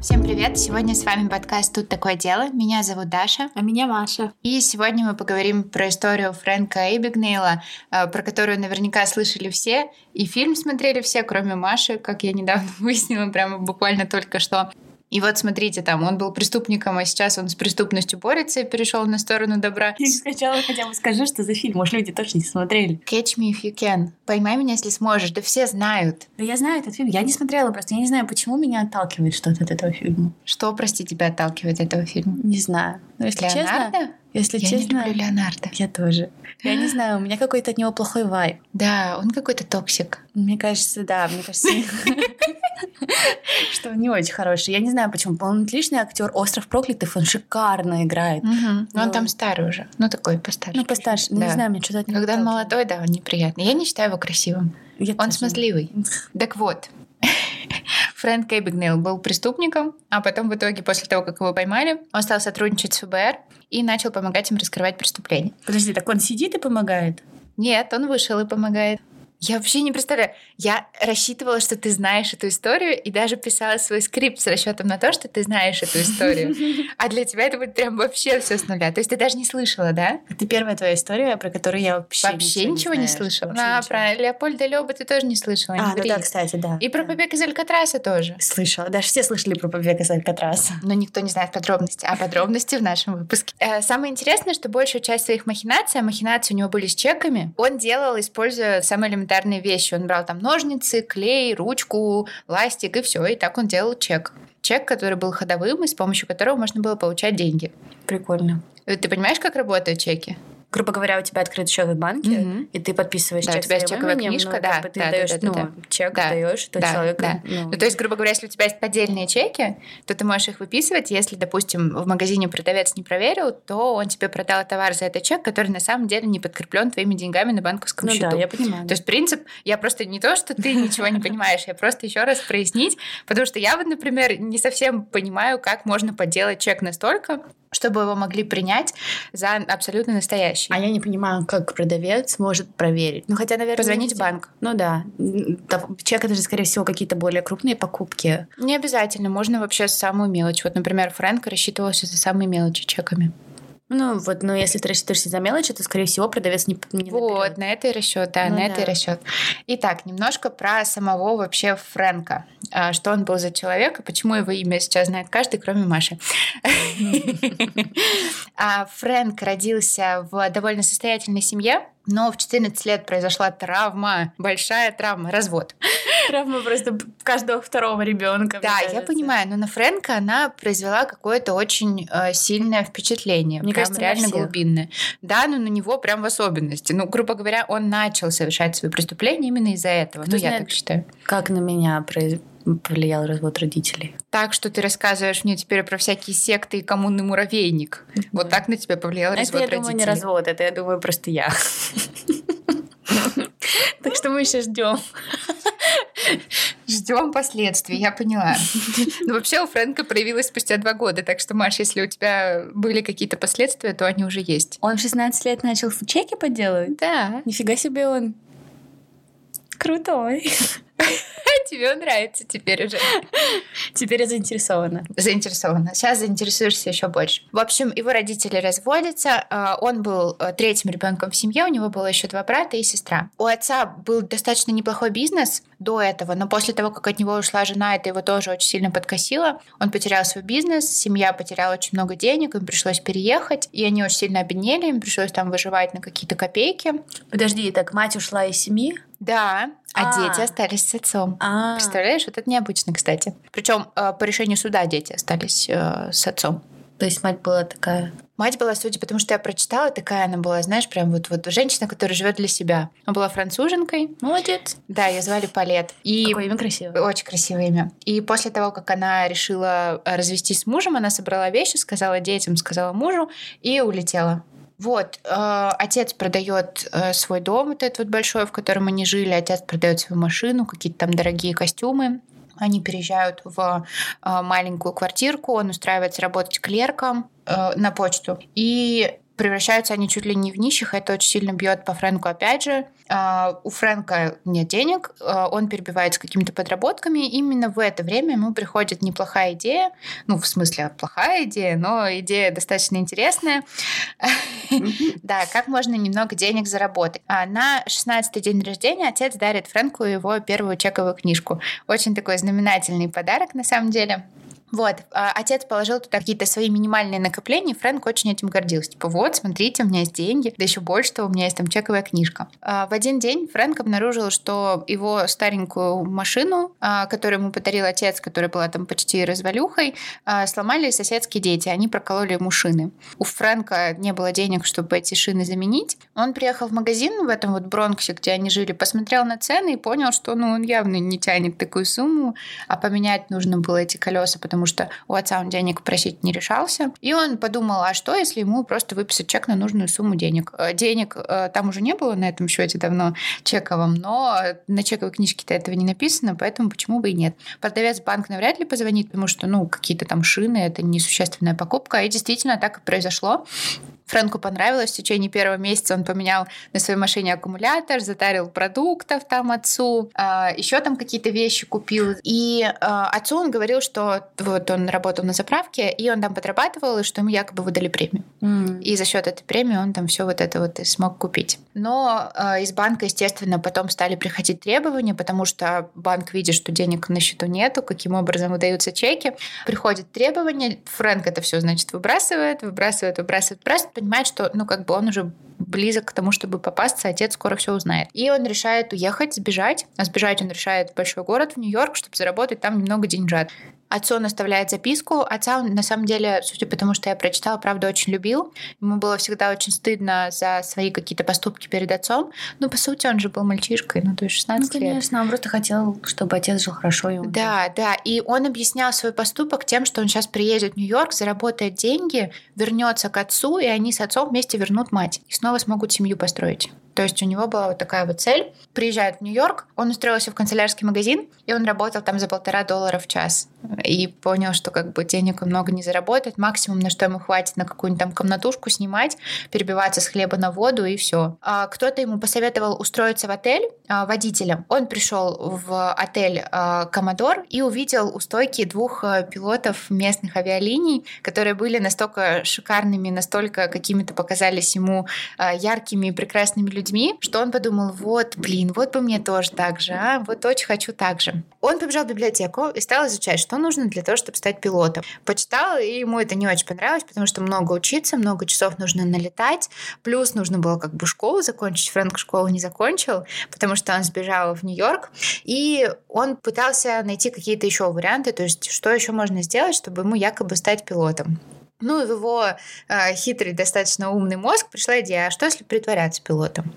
Всем привет! Сегодня с вами подкаст «Тут такое дело». Меня зовут Даша. А меня Маша. И сегодня мы поговорим про историю Фрэнка Эйбигнейла, э, про которую наверняка слышали все, и фильм смотрели все, кроме Маши, как я недавно выяснила, прямо буквально только что. И вот смотрите, там он был преступником, а сейчас он с преступностью борется и перешел на сторону добра. Сначала хотя бы скажи, что за фильм. Может, люди точно не смотрели. Catch me if you can. Поймай меня, если сможешь. Да все знают. Да я знаю этот фильм. Я не смотрела просто. Я не знаю, почему меня отталкивает что-то от этого фильма. Что, прости, тебя отталкивает от этого фильма? Не знаю. Но если Леонардо? честно... Если я честно... не люблю Леонардо. Я тоже. Я не знаю, у меня какой-то от него плохой вайб. Да, он какой-то токсик. Мне кажется, да, мне кажется, он не очень хороший. Я не знаю, почему. Он отличный актер. Остров проклятых, он шикарно играет. Но он там старый уже. Ну, такой постарше. Ну, постарше. Ну, Да. Не знаю, мне что-то Когда он молодой, да, он неприятный. Я не считаю его красивым. Я Он тоже. смазливый. Так вот, Фрэнк Эбигнейл был преступником, а потом в итоге, после того, как его поймали, он стал сотрудничать с ФБР и начал помогать им раскрывать преступления. Подожди, так он сидит и помогает? Нет, он вышел и помогает. Я вообще не представляю. Я рассчитывала, что ты знаешь эту историю, и даже писала свой скрипт с расчетом на то, что ты знаешь эту историю. А для тебя это будет прям вообще все с нуля. То есть ты даже не слышала, да? Это первая твоя история, про которую я вообще, Вообще ничего не слышала. А, про Леопольда Лёба ты тоже не слышала. А, ну да, кстати, да. И про побег из Алькатраса тоже. Слышала. Даже все слышали про побег из Алькатраса. Но никто не знает подробности. А подробности в нашем выпуске. Э, Самое интересное, что большую часть своих махинаций, а махинации у него были с чеками, он делал, используя самые элементарные вещи. Он брал там ножницы, клей, ручку, ластик и все. И так он делал чек. Чек, который был ходовым и с помощью которого можно было получать деньги. Прикольно. Ты понимаешь, как работают чеки? Грубо говоря, у тебя открыт счет в банке, Мгм. и ты подписываешь Да, чек у тебя есть чековая именем, книжка, ну, да, как бы ты да, даешь, да, да, ну, да. чек Да, даешь, то да, человек, да. ну, Ну, то есть, грубо говоря, если у тебя есть поддельные чеки, то ты можешь их выписывать. Если, допустим, в магазине продавец не проверил, то он тебе продал товар за этот чек, который на самом деле не подкреплен твоими деньгами на банковском ну счету. да, я понимаю. То есть принцип, я просто не то, что ты ничего не понимаешь, я просто еще раз прояснить, потому что я вот, например, не совсем понимаю, как можно подделать чек настолько, чтобы его могли принять за абсолютно настоящий. А я не понимаю, как продавец может проверить. Ну, хотя, наверное... Позвонить в банк. Ну да. Чек это же, скорее всего, какие-то более крупные покупки. Не обязательно, можно вообще самую мелочь. Вот, например, Фрэнк рассчитывался за самые мелочи чеками. Ну, вот, но если ты рассчитываешься за мелочи, то, скорее всего, продавец не, не Вот, наберет. на это и расчет, да, Ну на это и да. расчет. Итак, немножко про самого вообще Фрэнка. А, Что он был за человек и почему его имя сейчас знает каждый, кроме Маши. А Фрэнк родился в довольно состоятельной семье, но в 14 лет произошла травма, большая травма, развод. Травма просто каждого второго ребенка. Да, я понимаю, но на Фрэнка она произвела какое-то очень э, сильное впечатление. Мне прям кажется, реально глубинное. Да, но на него прям в особенности. Ну, грубо говоря, он начал совершать свои преступления именно из-за этого. Кто ну, я знает, так считаю. Как на меня произ- повлиял развод родителей? Так что ты рассказываешь мне теперь про всякие секты и коммунный муравейник. Вот так на тебя повлиял Это, развод я думаю, не родителей. развод, это, я думаю, просто я. Так что мы еще ждем. Ждем последствий, я поняла. Ну, вообще у Фрэнка проявилось спустя два года, так что, Маш, если у тебя были какие-то последствия, то они уже есть. Он в 16 лет начал чеки подделывать? Да. Нифига себе он крутой. Тебе нравится теперь уже. Теперь я заинтересована. Заинтересована. Сейчас заинтересуешься еще больше. В общем, его родители разводятся. а, Он был э, третьим ребенком в семье. У него было еще два брата и сестра. У отца был достаточно неплохой бизнес до этого, но после того, как от него ушла жена, это его тоже очень сильно подкосило. Он потерял свой бизнес, семья потеряла очень много денег, им пришлось переехать, и они очень сильно обеднели, им пришлось там выживать на какие-то копейки. Подожди, так мать ушла из семьи? Да, а, А. дети остались с отцом. А, Представляешь, вот это необычно, кстати. Причем по решению суда дети остались э, с отцом. то есть мать была такая. Мать была, судя потому что я прочитала, такая она была, знаешь, прям вот, вот женщина, которая живет для себя. Она была француженкой. Молодец. Да, ее звали Палет. И Какое имя красивое. очень красивое имя. И после того, как она решила э, развестись с мужем, она собрала вещи, сказала детям, сказала мужу и улетела. Вот, э, отец продает э, свой дом, вот этот вот большой, в котором они жили, отец продает свою машину, какие-то там дорогие костюмы. Они переезжают в э, маленькую квартирку, он устраивается работать клерком э, на почту. И превращаются они чуть ли не в нищих, это очень сильно бьет по Фрэнку опять же. А, у Фрэнка нет денег, а, он перебивается какими-то подработками. Именно в это время ему приходит неплохая идея, ну, в смысле, плохая идея, но идея достаточно интересная. Да, как можно немного денег заработать. А, на 16-й день рождения отец дарит Фрэнку его первую чековую книжку. Очень такой знаменательный подарок, на самом деле. Вот, а, отец положил туда какие-то свои минимальные накопления, и Фрэнк очень этим гордился. Типа, вот, смотрите, у меня есть деньги, да еще больше того, у меня есть там чековая книжка. А, в один день Фрэнк обнаружил, что его старенькую машину, а, которую ему подарил отец, которая была там почти развалюхой, сломали соседские дети, они прокололи ему шины. У Фрэнка не было денег, чтобы эти шины заменить. Он приехал в магазин в этом вот Бронксе, где они жили, посмотрел на цены и понял, что ну, он явно не тянет такую сумму, а поменять нужно было эти колеса, потому потому что у отца он денег просить не решался. И он подумал, а что, если ему просто выписать чек на нужную сумму денег? Э, денег э, там уже не было на этом счете давно чековом, но на чековой книжке-то этого не написано, поэтому почему бы и нет. Продавец банк навряд ли позвонит, потому что, ну, какие-то там шины, это несущественная покупка. И действительно так и произошло. Фрэнку понравилось. В течение первого месяца он поменял на своей машине аккумулятор, затарил продуктов там отцу, а, еще там какие-то вещи купил. И а, отцу он говорил, что вот он работал на заправке, и он там подрабатывал, и что ему якобы выдали премию. Mm. И за счет этой премии он там все вот это вот и смог купить. Но э, из банка, естественно, потом стали приходить требования, потому что банк видит, что денег на счету нету, каким образом выдаются чеки. Приходят требования, Фрэнк это все, значит, выбрасывает, выбрасывает, выбрасывает, выбрасывает, понимает, что, ну, как бы он уже близок к тому, чтобы попасться, отец скоро все узнает. И он решает уехать, сбежать. А сбежать он решает в большой город, в Нью-Йорк, чтобы заработать там немного деньжат. Отцу он оставляет записку. Отца он, на самом деле, судя по тому, что я прочитала, правда, очень любил. Ему было всегда очень стыдно за свои какие-то поступки перед отцом. Ну, по сути, он же был мальчишкой, ну, то есть 16 ну, лет. конечно, он просто хотел, чтобы отец жил хорошо. И он да, да. И он объяснял свой поступок тем, что он сейчас приедет в Нью-Йорк, заработает деньги, вернется к отцу, и они с отцом вместе вернут мать. И снова смогут семью построить. То есть у него была вот такая вот цель. Приезжает в Нью-Йорк, он устроился в канцелярский магазин, и он работал там за полтора доллара в час. И понял, что как бы денег он много не заработает. Максимум, на что ему хватит, на какую-нибудь там комнатушку снимать, перебиваться с хлеба на воду и все. А кто-то ему посоветовал устроиться в отель а, водителем. Он пришел в отель а, Комодор и увидел у стойки двух а, пилотов местных авиалиний, которые были настолько шикарными, настолько какими-то показались ему а, яркими и прекрасными людьми, людьми, что он подумал, вот, блин, вот бы мне тоже так же, а, вот очень хочу так же. Он побежал в библиотеку и стал изучать, что нужно для того, чтобы стать пилотом. Почитал, и ему это не очень понравилось, потому что много учиться, много часов нужно налетать, плюс нужно было как бы школу закончить. Фрэнк школу не закончил, потому что он сбежал в Нью-Йорк, и он пытался найти какие-то еще варианты, то есть что еще можно сделать, чтобы ему якобы стать пилотом. Ну в его э, хитрый, достаточно умный мозг пришла идея, а что если притворяться пилотом?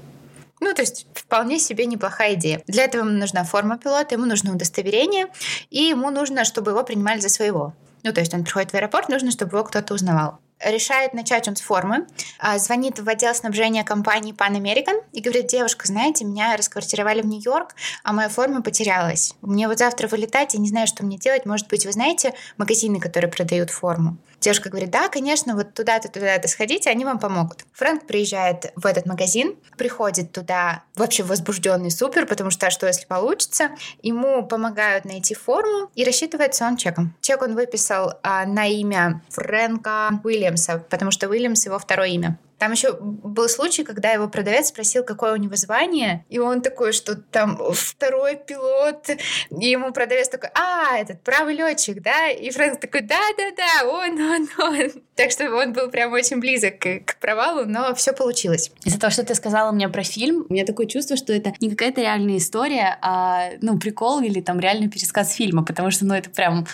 Ну, то есть вполне себе неплохая идея. Для этого ему нужна форма пилота, ему нужно удостоверение, и ему нужно, чтобы его принимали за своего. Ну, то есть он приходит в аэропорт, нужно, чтобы его кто-то узнавал решает начать он с формы, а, звонит в отдел снабжения компании Pan American и говорит, девушка, знаете, меня расквартировали в Нью-Йорк, а моя форма потерялась. Мне вот завтра вылетать, я не знаю, что мне делать. Может быть, вы знаете магазины, которые продают форму? Девушка говорит, да, конечно, вот туда-то, туда-то сходите, они вам помогут. Фрэнк приезжает в этот магазин, приходит туда вообще возбужденный супер, потому что а что если получится? Ему помогают найти форму и рассчитывается он чеком. Чек он выписал а, на имя Фрэнка Уильямса, потому что Уильямс его второе имя. Там еще был случай, когда его продавец спросил, какое у него звание, и он такой, что там второй пилот, и ему продавец такой, а, этот правый летчик, да? И Фрэнк такой, да-да-да, он, он, он. Так что он был прям очень близок к, к провалу, но все получилось. Из-за того, что ты сказала мне про фильм, у меня такое чувство, что это не какая-то реальная история, а, ну, прикол или там реальный пересказ фильма, потому что, ну, это прям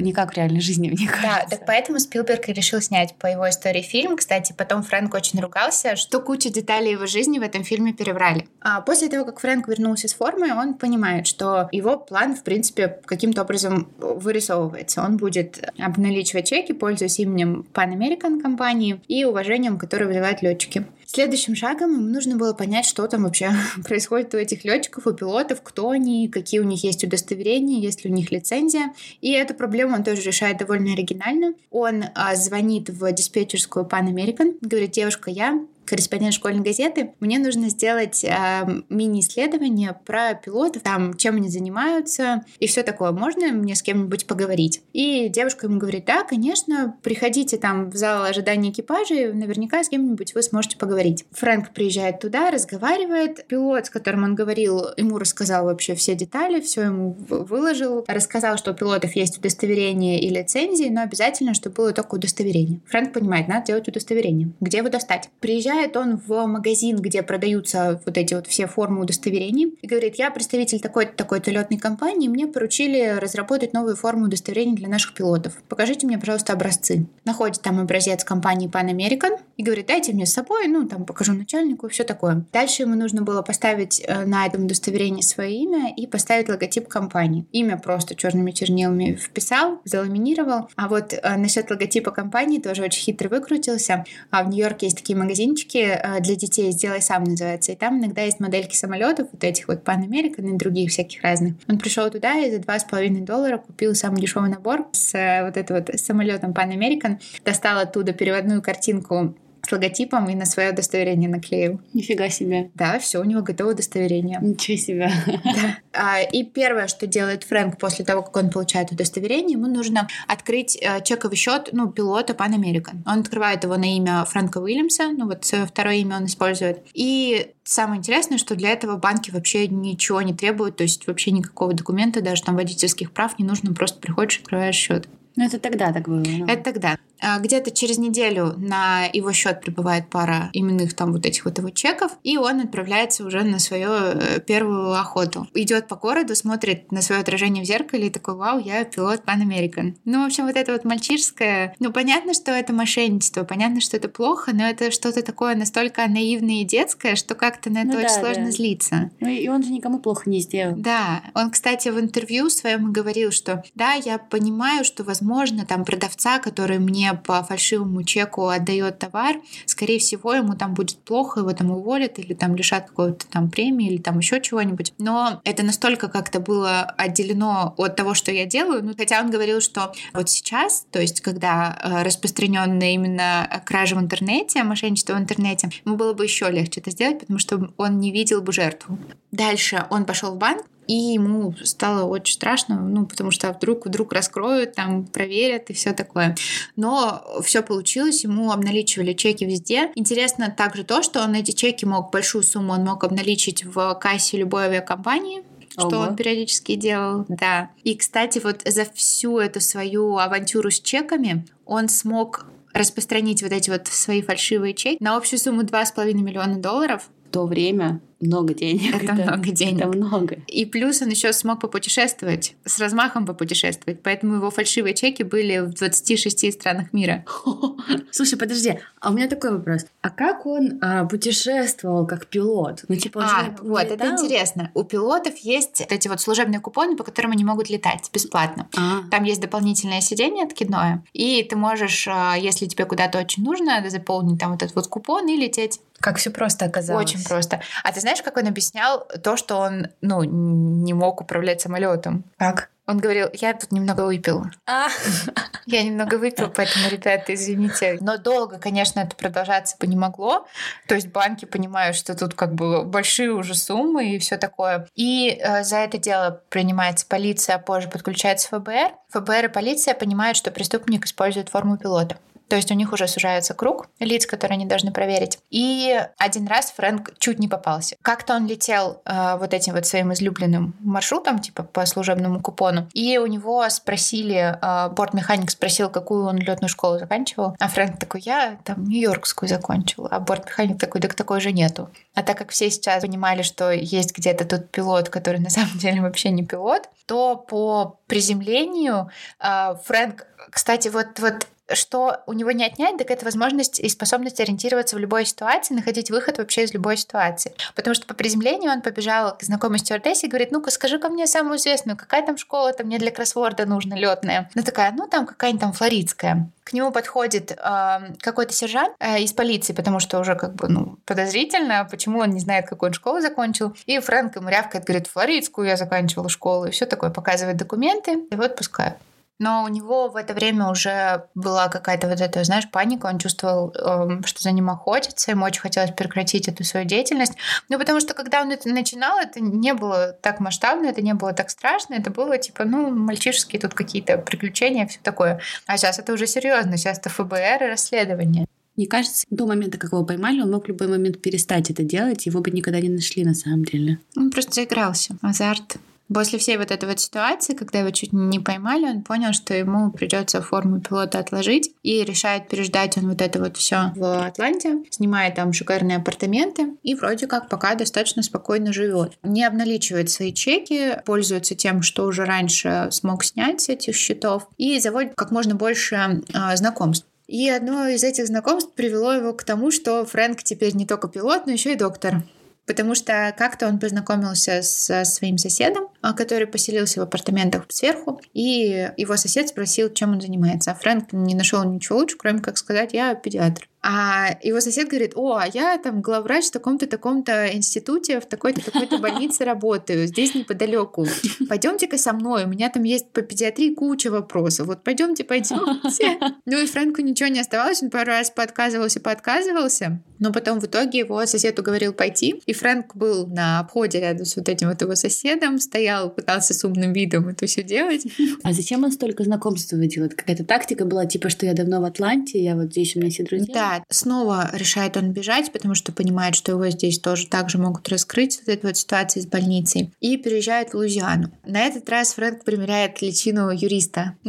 не как в реальной жизни, мне кажется. Да, так поэтому Спилберг и решил снять по его истории фильм. Кстати, потом Фрэнк очень ругался, что кучу деталей его жизни в этом фильме переврали. А после того, как Фрэнк вернулся с формы, он понимает, что его план, в принципе, каким-то образом вырисовывается. Он будет обналичивать чеки, пользуясь именем Pan American компании и уважением, которое вызывают летчики. Следующим шагом ему нужно было понять, что там вообще происходит у этих летчиков, у пилотов, кто они, какие у них есть удостоверения, есть ли у них лицензия. И эту проблему он тоже решает довольно оригинально. Он а, звонит в диспетчерскую Pan American, говорит, девушка, я корреспондент школьной газеты, мне нужно сделать э, мини-исследование про пилотов, там, чем они занимаются и все такое. Можно мне с кем-нибудь поговорить? И девушка ему говорит, да, конечно, приходите там в зал ожидания экипажа, и наверняка с кем-нибудь вы сможете поговорить. Фрэнк приезжает туда, разговаривает. Пилот, с которым он говорил, ему рассказал вообще все детали, все ему выложил. Рассказал, что у пилотов есть удостоверение и лицензии, но обязательно, чтобы было только удостоверение. Фрэнк понимает, надо делать удостоверение. Где его достать? Приезжает приезжает он в магазин, где продаются вот эти вот все формы удостоверений, и говорит, я представитель такой-то, такой-то летной компании, мне поручили разработать новую форму удостоверений для наших пилотов. Покажите мне, пожалуйста, образцы. Находит там образец компании Pan American и говорит, дайте мне с собой, ну, там, покажу начальнику, все такое. Дальше ему нужно было поставить э, на этом удостоверении свое имя и поставить логотип компании. Имя просто черными чернилами вписал, заламинировал. А вот э, насчет логотипа компании тоже очень хитро выкрутился. А в Нью-Йорке есть такие магазинчики, книжки э, для детей «Сделай сам» называется. И там иногда есть модельки самолетов, вот этих вот Pan American и других всяких разных. Он пришел туда и за два с половиной доллара купил самый дешевый набор с э, вот этим вот самолетом Pan American, достал оттуда переводную картинку с логотипом и на свое удостоверение наклеил. Нифига себе. Да, все, у него готово удостоверение. Ничего себе. Да. А, и первое, что делает Фрэнк после того, как он получает удостоверение, ему нужно открыть э, чековый счет ну, пилота Pan American. Он открывает его на имя Фрэнка Уильямса, ну вот свое второе имя он использует. И самое интересное, что для этого банки вообще ничего не требуют, то есть вообще никакого документа, даже там водительских прав не нужно, просто приходишь, открываешь счет. Ну, это тогда так было. Ну. Это тогда. А, где-то через неделю на его счет прибывает пара именных там вот этих вот его чеков, и он отправляется уже на свою э, первую охоту. Идет по городу, смотрит на свое отражение в зеркале и такой, вау, я пилот Pan American. Ну, в общем, вот это вот мальчишское, ну, понятно, что это мошенничество, понятно, что это плохо, но это что-то такое настолько наивное и детское, что как-то на это ну, очень да, сложно да. злиться. Ну, и он же никому плохо не сделал. Да. Он, кстати, в интервью своем говорил, что да, я понимаю, что, возможно, там продавца, который мне по фальшивому чеку отдает товар, скорее всего, ему там будет плохо, его там уволят или там лишат какой-то там премии или там еще чего-нибудь. Но это настолько как-то было отделено от того, что я делаю. Ну, хотя он говорил, что вот сейчас, то есть когда э, распространенная именно кража в интернете, мошенничество в интернете, ему было бы еще легче это сделать, потому что он не видел бы жертву. Дальше он пошел в банк, и ему стало очень страшно, ну, потому что вдруг, вдруг раскроют, там, проверят и все такое. Но все получилось, ему обналичивали чеки везде. Интересно также то, что он эти чеки мог, большую сумму он мог обналичить в кассе любой авиакомпании, что Ого. он периодически делал, да. И, кстати, вот за всю эту свою авантюру с чеками он смог распространить вот эти вот свои фальшивые чеки на общую сумму 2,5 миллиона долларов. В то время много денег. Это, это много денег. Это много. И плюс он еще смог попутешествовать, с размахом попутешествовать. Поэтому его фальшивые чеки были в 26 странах мира. Слушай, подожди, а у меня такой вопрос. А как он а, путешествовал как пилот? Ну, типа, а, вот, летал? это интересно. У пилотов есть эти вот служебные купоны, по которым они могут летать бесплатно. А. Там есть дополнительное сиденье откидное, и ты можешь, а, если тебе куда-то очень нужно, заполнить там вот этот вот купон и лететь. Как все просто оказалось. Очень просто. А ты знаешь, как он объяснял то, что он, ну, не мог управлять самолетом? Как? Он говорил, я тут немного выпил. А. Я немного выпил, поэтому, ребята, извините. Но долго, конечно, это продолжаться бы не могло. То есть банки понимают, что тут как бы большие уже суммы и все такое. И э, за это дело принимается полиция, а позже подключается ФБР. ФБР и полиция понимают, что преступник использует форму пилота. То есть у них уже сужается круг лиц, которые они должны проверить. И один раз Фрэнк чуть не попался. Как-то он летел э, вот этим вот своим излюбленным маршрутом, типа по служебному купону, и у него спросили, э, бортмеханик спросил, какую он летную школу заканчивал, а Фрэнк такой, я там Нью-Йоркскую закончил, а бортмеханик такой, так такой же нету. А так как все сейчас понимали, что есть где-то тут пилот, который на самом деле вообще не пилот, то по приземлению э, Фрэнк, кстати, вот, вот что у него не отнять, так это возможность и способность ориентироваться в любой ситуации, находить выход вообще из любой ситуации. Потому что по приземлению он побежал к знакомой стюардессе и говорит, ну-ка скажи-ка мне самую известную, какая там школа-то мне для кроссворда нужна летная. Она такая, ну там какая-нибудь там флоридская. К нему подходит э, какой-то сержант э, из полиции, потому что уже как бы ну, подозрительно, почему он не знает, какую он школу закончил. И Фрэнк ему рявкает, говорит, флоридскую я заканчивала школу. И все такое, показывает документы, и вот пускают. Но у него в это время уже была какая-то вот эта, знаешь, паника. Он чувствовал, эм, что за ним охотятся. Ему очень хотелось прекратить эту свою деятельность. Ну, потому что когда он это начинал, это не было так масштабно, это не было так страшно. Это было типа, ну, мальчишеские тут какие-то приключения, все такое. А сейчас это уже серьезно. Сейчас это ФБР и расследование. Мне кажется, до момента, как его поймали, он мог в любой момент перестать это делать, его бы никогда не нашли на самом деле. Он просто заигрался. Азарт. После всей вот этой вот ситуации, когда его чуть не поймали, он понял, что ему придется форму пилота отложить и решает переждать он вот это вот все в Атланте, снимает там шикарные апартаменты и вроде как пока достаточно спокойно живет. Не обналичивает свои чеки, пользуется тем, что уже раньше смог снять с этих счетов и заводит как можно больше э, знакомств. И одно из этих знакомств привело его к тому, что Фрэнк теперь не только пилот, но еще и доктор потому что как-то он познакомился со своим соседом, а, который поселился в апартаментах сверху, и его сосед спросил, чем он занимается. А Фрэнк не нашел ничего лучше, кроме как сказать, я педиатр. А его сосед говорит, о, а я там главврач в таком-то таком-то институте, в такой-то такой-то больнице работаю, здесь неподалеку. Пойдемте-ка со мной, у меня там есть по педиатрии куча вопросов. Вот пойдемте, пойдемте. Ну и Фрэнку ничего не оставалось, он пару раз подказывался, подказывался, но потом в итоге его сосед уговорил пойти, и Фрэнк был на обходе рядом с вот этим вот его соседом, стоял, пытался с умным видом это все делать. А зачем он столько знакомств водил? Какая-то тактика была, типа, что я давно в Атланте, я вот здесь у меня все друзья? Да, снова решает он бежать, потому что понимает, что его здесь тоже также могут раскрыть вот эту вот ситуацию с больницей. И переезжает в Луизиану. На этот раз Фрэнк примеряет личину юриста.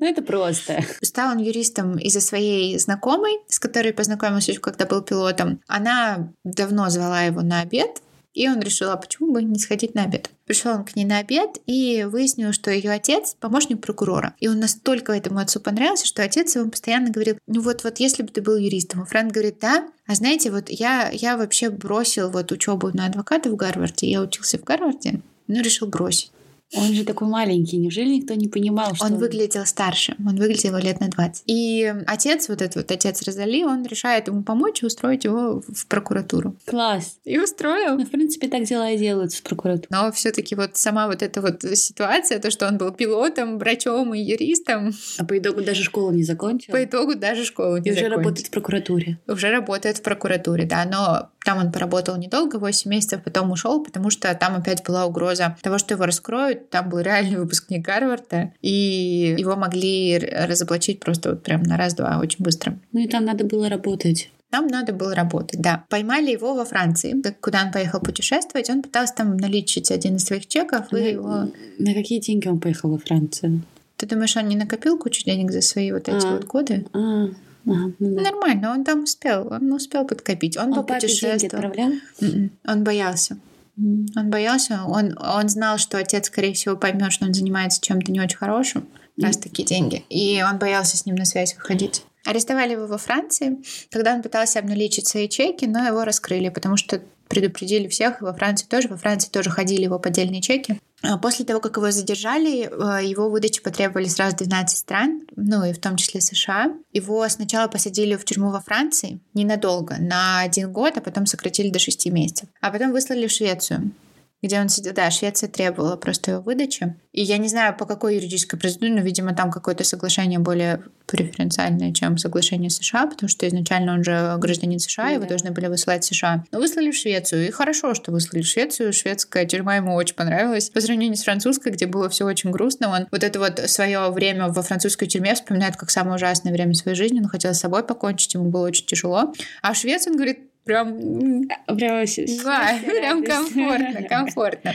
Ну, это просто. Стал он юристом из-за своей знакомой, с которой познакомился еще когда был пилотом. Она давно звала его на обед, и он решил, а почему бы не сходить на обед? Пришел он к ней на обед и выяснил, что ее отец помощник прокурора. И он настолько этому отцу понравился, что отец ему постоянно говорил, ну вот, вот если бы ты был юристом. И Фрэнк говорит, да, а знаете, вот я, я вообще бросил вот учебу на адвоката в Гарварде, я учился в Гарварде, но решил бросить. Он же такой маленький, неужели никто не понимал, что... Он выглядел старше, он выглядел лет на 20. И отец, вот этот вот отец Розали, он решает ему помочь и устроить его в прокуратуру. Класс. И устроил. Ну, в принципе, так дела и делают в прокуратуре. Но все таки вот сама вот эта вот ситуация, то, что он был пилотом, врачом и юристом. А по итогу даже школу не закончил? По итогу даже школу не и закончил. уже работает в прокуратуре. Уже работает в прокуратуре, да, но там он поработал недолго, 8 месяцев, потом ушел, потому что там опять была угроза того, что его раскроют. Там был реальный выпускник Гарварда, и его могли разоблачить просто вот прям на раз-два очень быстро. Ну и там надо было работать. Там надо было работать, да. Поймали его во Франции, куда он поехал путешествовать. Он пытался там наличить один из своих чеков. На, и его... на какие деньги он поехал во Францию? Ты думаешь, он не накопил кучу денег за свои вот эти а, вот годы? А. Ага, ну да. Нормально, он там успел, он успел подкопить. Он, он попутешествовал. М-м. Он боялся. Он боялся, он, он знал, что отец, скорее всего, поймет, что он занимается чем-то не очень хорошим, раз такие деньги. И он боялся с ним на связь выходить. Арестовали его во Франции, когда он пытался обналичить свои чеки, но его раскрыли, потому что предупредили всех, и во Франции тоже. Во Франции тоже ходили его поддельные чеки. А после того, как его задержали, э, его выдачу потребовали сразу 12 стран, ну и в том числе США. Его сначала посадили в тюрьму во Франции ненадолго, на один год, а потом сократили до 6 месяцев. А потом выслали в Швецию где он сидел. Да, Швеция требовала просто его выдачи. И я не знаю, по какой юридической процедуре, но, видимо, там какое-то соглашение более преференциальное, чем соглашение США, потому что изначально он же гражданин США, ну, его да. должны были высылать в США. Но выслали в Швецию. И хорошо, что выслали в Швецию. Шведская тюрьма ему очень понравилась. По сравнению с французской, где было все очень грустно, он вот это вот свое время во французской тюрьме вспоминает как самое ужасное время своей жизни. Он хотел с собой покончить, ему было очень тяжело. А в Швеции он говорит, прям... Прям, да, прям комфортно, комфортно.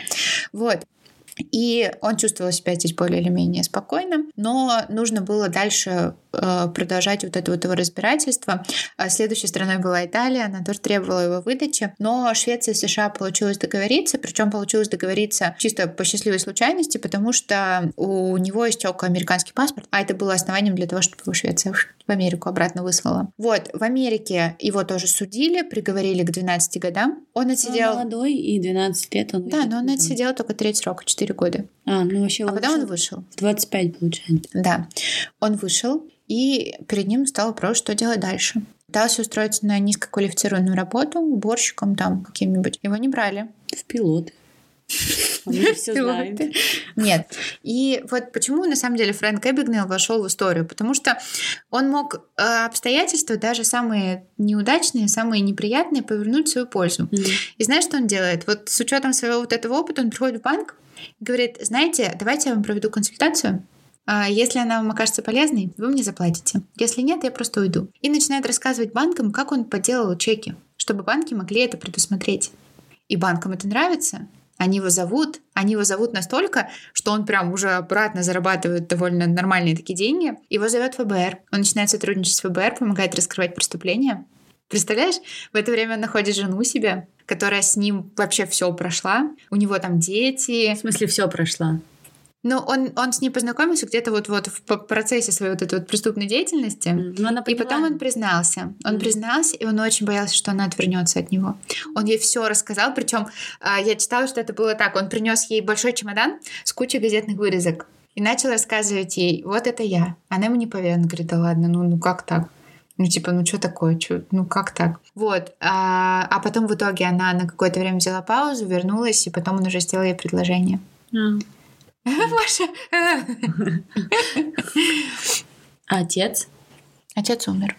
Вот. И он чувствовал себя здесь более или менее спокойным, но нужно было дальше продолжать вот это вот его разбирательство. А следующей страной была Италия, она тоже требовала его выдачи, но Швеция и США получилось договориться, причем получилось договориться чисто по счастливой случайности, потому что у него истек американский паспорт, а это было основанием для того, чтобы его Швеция в Америку обратно выслала. Вот, в Америке его тоже судили, приговорили к 12 годам. Он отсидел... Он молодой, и 12 лет он Да, но он отсидел только треть срока, 4 года. А, ну вообще А потом он вышел. В 25, получается. Да, он вышел, и перед ним стал вопрос, что делать дальше. Пытался устроиться на низкоквалифицированную работу, уборщиком там каким-нибудь. Его не брали. В. Пилоты. Нет. И вот почему на самом деле Фрэнк Эбигнейл вошел в историю? Потому что он мог э, обстоятельства, даже самые неудачные, самые неприятные, повернуть в свою пользу. И знаешь, что он делает? Вот с учетом своего вот этого опыта он приходит в банк и говорит, знаете, давайте я вам проведу консультацию. А Если она вам окажется полезной, вы мне заплатите. Если нет, я просто уйду. И начинает рассказывать банкам, как он подделал чеки, чтобы банки могли это предусмотреть. И банкам это нравится. Они его зовут, они его зовут настолько, что он прям уже обратно зарабатывает довольно нормальные такие деньги. Его зовет ФБР. Он начинает сотрудничать с ФБР, помогает раскрывать преступления. Представляешь, в это время он находит жену себе, которая с ним вообще все прошла. У него там дети. В смысле, все прошла. Но он, он с ней познакомился где-то вот-вот в по- процессе своей вот этой вот преступной деятельности. Ну, она И потом он признался. Он Мгм. признался, и он очень боялся, что она отвернется от него. Он ей все рассказал, причем я читала, что это было так. Он принес ей большой чемодан с кучей газетных вырезок и начал рассказывать ей, вот это я. Она ему не поверила. Она говорит, да ладно, ну, ну как так? Ну, типа, ну что такое? Чё? Ну, как так? Вот. А, а потом в итоге она на какое-то время взяла паузу, вернулась, и потом он уже сделал ей предложение. А. Маша. А отец? Отец умер.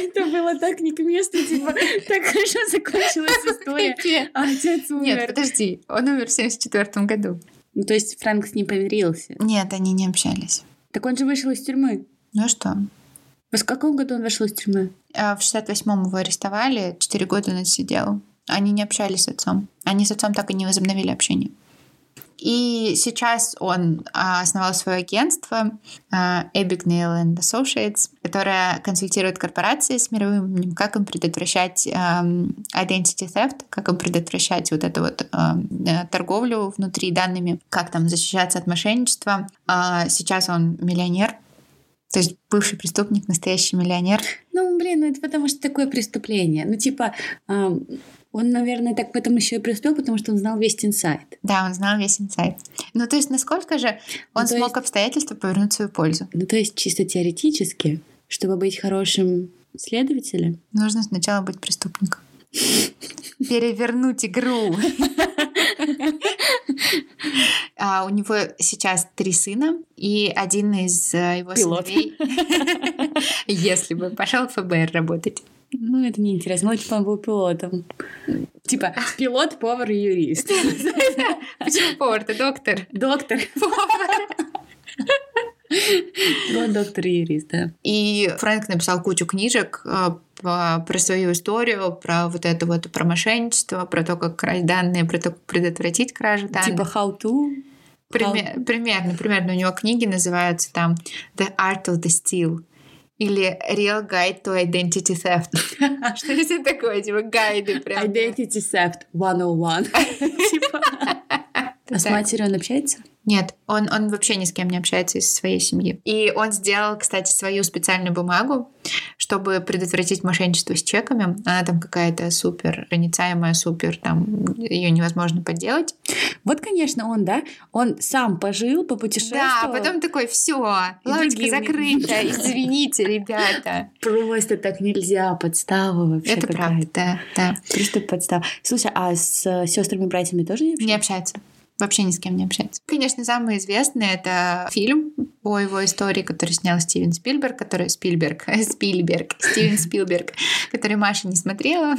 Это было так не к месту, типа, так хорошо закончилась история. А отец умер. Нет, подожди. Он умер в 74 году. Ну, то есть Фрэнк с ним помирился. Нет, они не общались. Так он же вышел из тюрьмы. Ну а что? В каком году он вышел из тюрьмы? А В 68-м его арестовали, 4 года он отсидел. Они не общались с отцом. Они с отцом так и не возобновили общение. И сейчас он а, основал свое агентство а, Abigail and Associates, которое консультирует корпорации с мировым именем, как им предотвращать ам, identity theft, как им предотвращать вот эту вот ам, э, торговлю внутри данными, как там защищаться от мошенничества. А, Сейчас он миллионер, то есть бывший преступник, настоящий миллионер. Ну, блин, ну это потому что такое преступление. Ну, типа, ам, он, наверное, так в этом еще и преуспел, потому что он знал весь инсайт. Да, он знал весь инсайт. Ну, то есть, насколько же он Ну, смог есть- обстоятельства повернуть в свою пользу? Ну, то есть, чисто теоретически, чтобы быть хорошим следователем, Нужно сначала быть преступником. Перевернуть игру. А у него сейчас три сына, и один из э, его Пилот. сыновей, если бы пошел в ФБР работать. Ну, это неинтересно. Лучше бы он был пилотом. Типа, пилот, повар и юрист. Почему повар? Ты доктор. Доктор. Вот доктор и юрист, да. И Фрэнк написал кучу книжек э, про свою историю, про вот это вот, про мошенничество, про то, как красть данные, про то, как предотвратить кражу данных. Типа how to. Пример- примерно, примерно у него книги называются там The Art of the Steal или Real Guide to Identity Theft. Что это такое? Типа гайды прям. Identity theft 101. Типа. А с матерью он общается? Нет, он, он вообще ни с кем не общается из своей семьи. И он сделал, кстати, свою специальную бумагу, чтобы предотвратить мошенничество с чеками. Она там какая-то супер проницаемая, супер, там ее невозможно подделать. Вот, конечно, он, да, он сам пожил, попутешествовал. Да, потом такой, все, лавочка закрыта, извините, ребята. Просто так нельзя, подстава вообще Это правда, да, да. Просто подстава. Слушай, а с сестрами братьями тоже не Не общается? Вообще ни с кем не общается. Конечно, самый известный это фильм по его истории, который снял Стивен Спилберг, который Спильберг, Спильберг, Стивен Спилберг, который Маша не смотрела.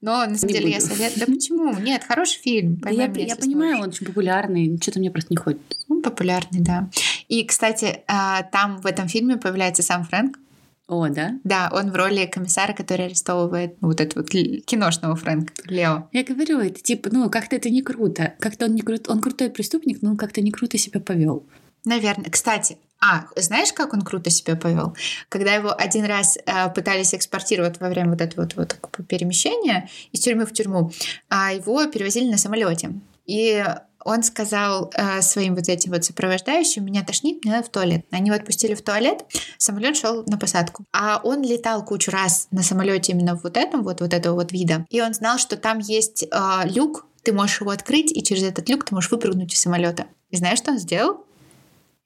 Но на самом Не деле я буду. советую. Да почему? Нет, хороший фильм. Да я, я понимаю, он очень популярный, что-то мне просто не ходит. Он популярный, да. И, кстати, а, там в этом фильме появляется сам Фрэнк. О, да? Да, он в роли комиссара, который арестовывает вот этого вот киношного Фрэнка, Лео. Я говорю, это типа, ну, как-то это не круто. Как-то он не крут, он крутой преступник, но он как-то не круто себя повел. Наверное. Кстати, а, знаешь, как он круто себя повел? Когда его один раз э, пытались экспортировать во время вот этого вот, вот перемещения из тюрьмы в тюрьму, а его перевозили на самолете. И он сказал э, своим вот этим вот сопровождающим, меня тошнит, мне надо в туалет. Они его отпустили в туалет, самолет шел на посадку. А он летал кучу раз на самолете именно в вот этом вот, вот этого вот вида. И он знал, что там есть э, люк, ты можешь его открыть, и через этот люк ты можешь выпрыгнуть из самолета. И знаешь, что он сделал?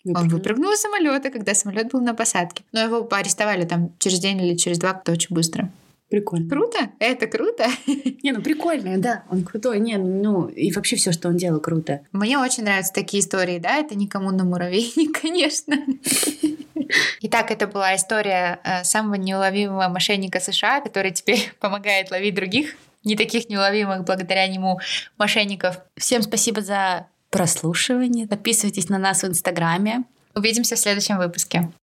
Выпрыгнул. Он выпрыгнул из самолета, когда самолет был на посадке. Но его арестовали там через день или через два, как-то очень быстро. Прикольно. Круто? Это круто? Не, ну прикольно, да. Он крутой. Не, ну и вообще все, что он делал, круто. Мне очень нравятся такие истории, да. Это никому на муравейник, конечно. Итак, это была история э, самого неуловимого мошенника США, который теперь помогает ловить других, не таких неуловимых благодаря нему мошенников. Всем спасибо за прослушивание. Подписывайтесь на нас в Инстаграме. Увидимся в следующем выпуске.